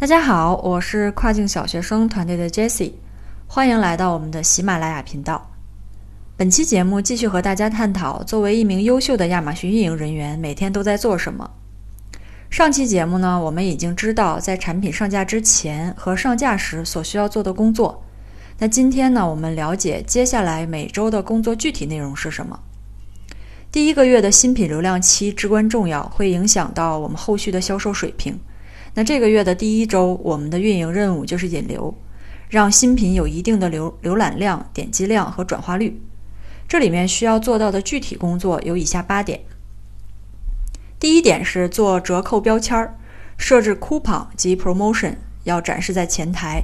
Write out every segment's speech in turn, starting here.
大家好，我是跨境小学生团队的 Jessie，欢迎来到我们的喜马拉雅频道。本期节目继续和大家探讨，作为一名优秀的亚马逊运营人员，每天都在做什么。上期节目呢，我们已经知道在产品上架之前和上架时所需要做的工作。那今天呢，我们了解接下来每周的工作具体内容是什么。第一个月的新品流量期至关重要，会影响到我们后续的销售水平。那这个月的第一周，我们的运营任务就是引流，让新品有一定的浏浏览量、点击量和转化率。这里面需要做到的具体工作有以下八点。第一点是做折扣标签儿，设置 coupon 及 promotion，要展示在前台。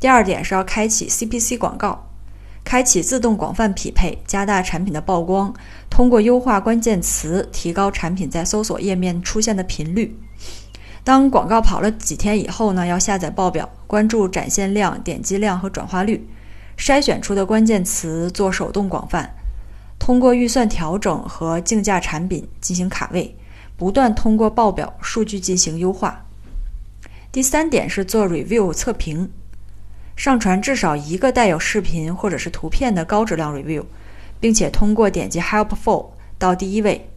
第二点是要开启 CPC 广告，开启自动广泛匹配，加大产品的曝光，通过优化关键词提高产品在搜索页面出现的频率。当广告跑了几天以后呢，要下载报表，关注展现量、点击量和转化率，筛选出的关键词做手动广泛，通过预算调整和竞价产品进行卡位，不断通过报表数据进行优化。第三点是做 review 测评，上传至少一个带有视频或者是图片的高质量 review，并且通过点击 helpful 到第一位。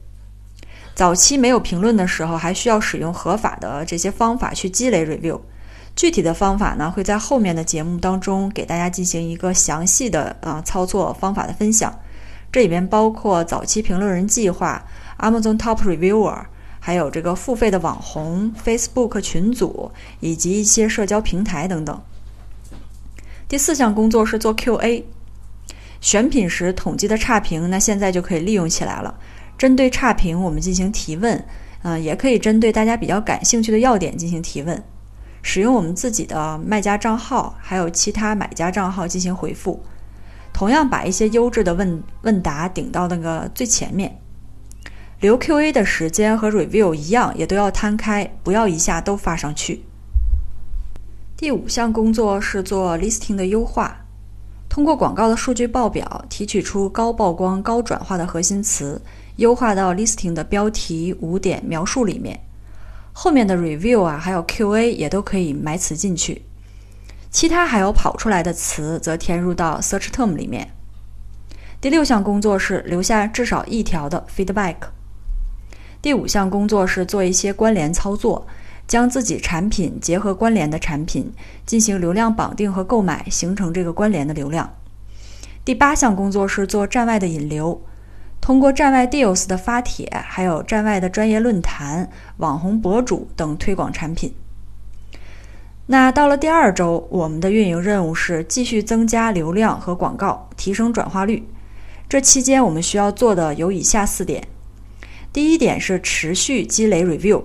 早期没有评论的时候，还需要使用合法的这些方法去积累 review。具体的方法呢，会在后面的节目当中给大家进行一个详细的啊操作方法的分享。这里面包括早期评论人计划、Amazon Top Reviewer，还有这个付费的网红、Facebook 群组以及一些社交平台等等。第四项工作是做 QA，选品时统计的差评，那现在就可以利用起来了。针对差评，我们进行提问，嗯，也可以针对大家比较感兴趣的要点进行提问，使用我们自己的卖家账号，还有其他买家账号进行回复，同样把一些优质的问问答顶到那个最前面。留 QA 的时间和 review 一样，也都要摊开，不要一下都发上去。第五项工作是做 listing 的优化，通过广告的数据报表提取出高曝光、高转化的核心词。优化到 listing 的标题、五点描述里面，后面的 review 啊，还有 QA 也都可以埋词进去。其他还有跑出来的词，则填入到 search term 里面。第六项工作是留下至少一条的 feedback。第五项工作是做一些关联操作，将自己产品结合关联的产品进行流量绑定和购买，形成这个关联的流量。第八项工作是做站外的引流。通过站外 deals 的发帖，还有站外的专业论坛、网红博主等推广产品。那到了第二周，我们的运营任务是继续增加流量和广告，提升转化率。这期间我们需要做的有以下四点：第一点是持续积累 review，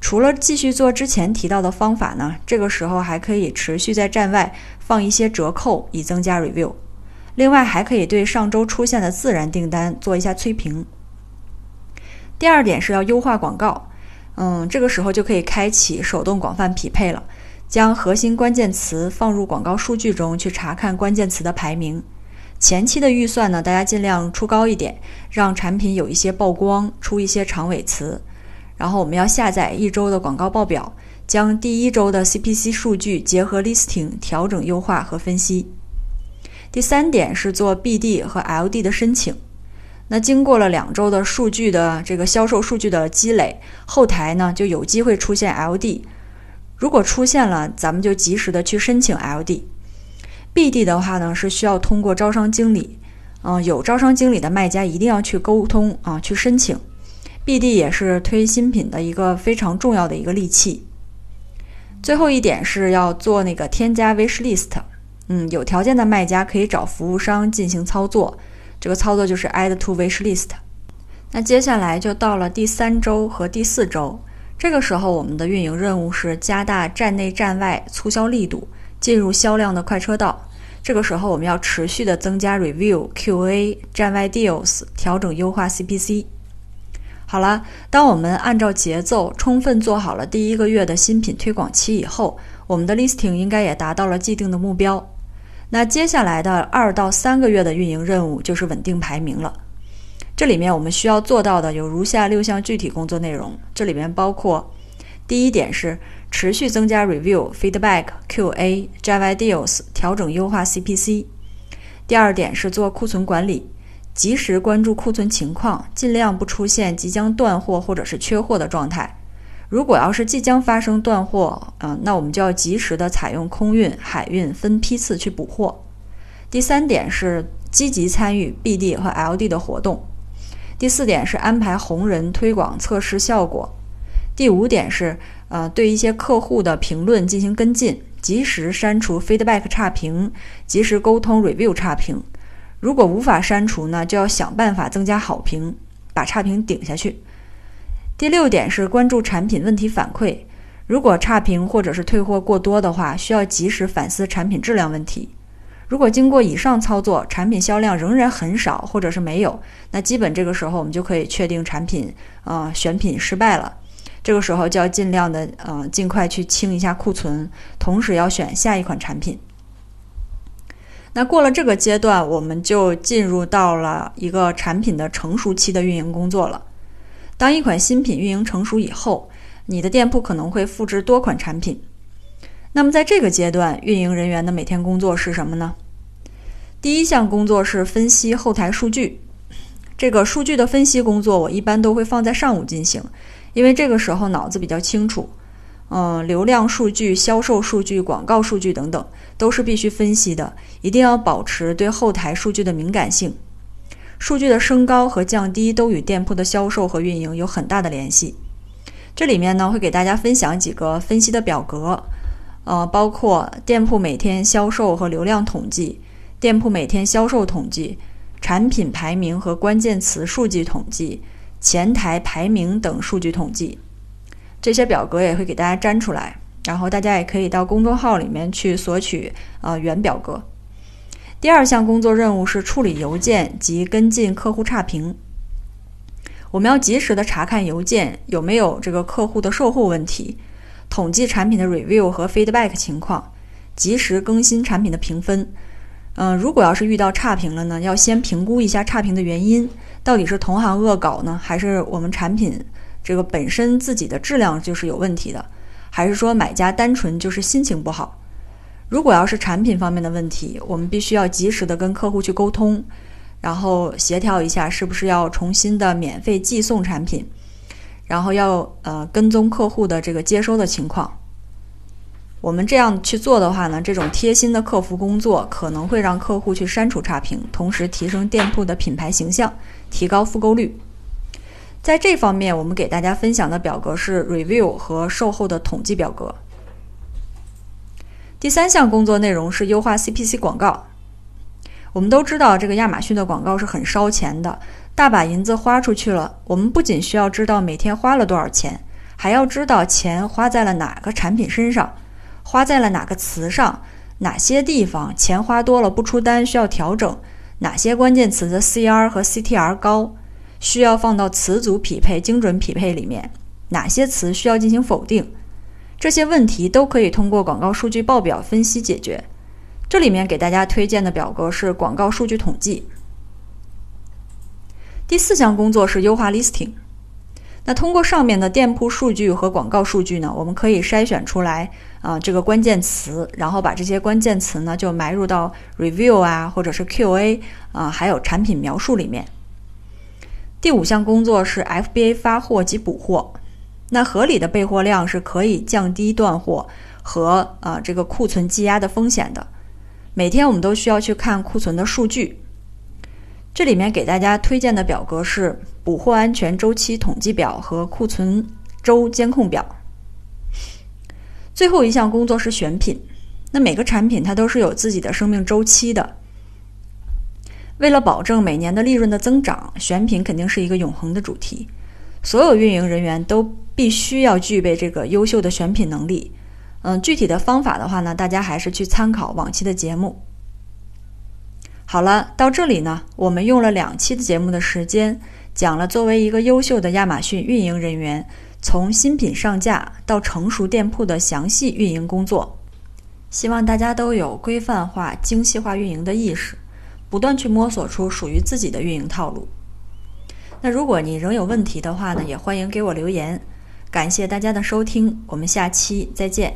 除了继续做之前提到的方法呢，这个时候还可以持续在站外放一些折扣，以增加 review。另外，还可以对上周出现的自然订单做一下催评。第二点是要优化广告，嗯，这个时候就可以开启手动广泛匹配了，将核心关键词放入广告数据中去查看关键词的排名。前期的预算呢，大家尽量出高一点，让产品有一些曝光，出一些长尾词。然后我们要下载一周的广告报表，将第一周的 CPC 数据结合 listing 调整优化和分析。第三点是做 BD 和 LD 的申请，那经过了两周的数据的这个销售数据的积累，后台呢就有机会出现 LD，如果出现了，咱们就及时的去申请 LD。BD 的话呢是需要通过招商经理，嗯，有招商经理的卖家一定要去沟通啊，去申请。BD 也是推新品的一个非常重要的一个利器。最后一点是要做那个添加 wish list。嗯，有条件的卖家可以找服务商进行操作，这个操作就是 add to wish list。那接下来就到了第三周和第四周，这个时候我们的运营任务是加大站内站外促销力度，进入销量的快车道。这个时候我们要持续的增加 review、QA、站外 deals，调整优化 CPC。好了，当我们按照节奏充分做好了第一个月的新品推广期以后，我们的 listing 应该也达到了既定的目标。那接下来的二到三个月的运营任务就是稳定排名了。这里面我们需要做到的有如下六项具体工作内容。这里面包括：第一点是持续增加 review、feedback、QA、Java deals，调整优化 CPC。第二点是做库存管理，及时关注库存情况，尽量不出现即将断货或者是缺货的状态。如果要是即将发生断货，嗯，那我们就要及时的采用空运、海运分批次去补货。第三点是积极参与 BD 和 LD 的活动。第四点是安排红人推广测试效果。第五点是，呃，对一些客户的评论进行跟进，及时删除 feedback 差评，及时沟通 review 差评。如果无法删除呢，就要想办法增加好评，把差评顶下去。第六点是关注产品问题反馈，如果差评或者是退货过多的话，需要及时反思产品质量问题。如果经过以上操作，产品销量仍然很少或者是没有，那基本这个时候我们就可以确定产品啊选品失败了。这个时候就要尽量的呃尽快去清一下库存，同时要选下一款产品。那过了这个阶段，我们就进入到了一个产品的成熟期的运营工作了。当一款新品运营成熟以后，你的店铺可能会复制多款产品。那么在这个阶段，运营人员的每天工作是什么呢？第一项工作是分析后台数据。这个数据的分析工作，我一般都会放在上午进行，因为这个时候脑子比较清楚。嗯，流量数据、销售数据、广告数据等等，都是必须分析的，一定要保持对后台数据的敏感性。数据的升高和降低都与店铺的销售和运营有很大的联系。这里面呢，会给大家分享几个分析的表格，呃，包括店铺每天销售和流量统计、店铺每天销售统计、产品排名和关键词数据统计、前台排名等数据统计。这些表格也会给大家粘出来，然后大家也可以到公众号里面去索取呃原表格。第二项工作任务是处理邮件及跟进客户差评。我们要及时的查看邮件有没有这个客户的售后问题，统计产品的 review 和 feedback 情况，及时更新产品的评分。嗯，如果要是遇到差评了呢，要先评估一下差评的原因，到底是同行恶搞呢，还是我们产品这个本身自己的质量就是有问题的，还是说买家单纯就是心情不好？如果要是产品方面的问题，我们必须要及时的跟客户去沟通，然后协调一下是不是要重新的免费寄送产品，然后要呃跟踪客户的这个接收的情况。我们这样去做的话呢，这种贴心的客服工作可能会让客户去删除差评，同时提升店铺的品牌形象，提高复购率。在这方面，我们给大家分享的表格是 review 和售后的统计表格。第三项工作内容是优化 CPC 广告。我们都知道，这个亚马逊的广告是很烧钱的，大把银子花出去了。我们不仅需要知道每天花了多少钱，还要知道钱花在了哪个产品身上，花在了哪个词上，哪些地方钱花多了不出单需要调整，哪些关键词的 CR 和 CTR 高，需要放到词组匹配、精准匹配里面，哪些词需要进行否定。这些问题都可以通过广告数据报表分析解决。这里面给大家推荐的表格是广告数据统计。第四项工作是优化 listing。那通过上面的店铺数据和广告数据呢，我们可以筛选出来啊这个关键词，然后把这些关键词呢就埋入到 review 啊或者是 QA 啊还有产品描述里面。第五项工作是 FBA 发货及补货。那合理的备货量是可以降低断货和啊这个库存积压的风险的。每天我们都需要去看库存的数据。这里面给大家推荐的表格是补货安全周期统计表和库存周监控表。最后一项工作是选品。那每个产品它都是有自己的生命周期的。为了保证每年的利润的增长，选品肯定是一个永恒的主题。所有运营人员都必须要具备这个优秀的选品能力。嗯，具体的方法的话呢，大家还是去参考往期的节目。好了，到这里呢，我们用了两期的节目的时间，讲了作为一个优秀的亚马逊运营人员，从新品上架到成熟店铺的详细运营工作。希望大家都有规范化、精细化运营的意识，不断去摸索出属于自己的运营套路。那如果你仍有问题的话呢，也欢迎给我留言。感谢大家的收听，我们下期再见。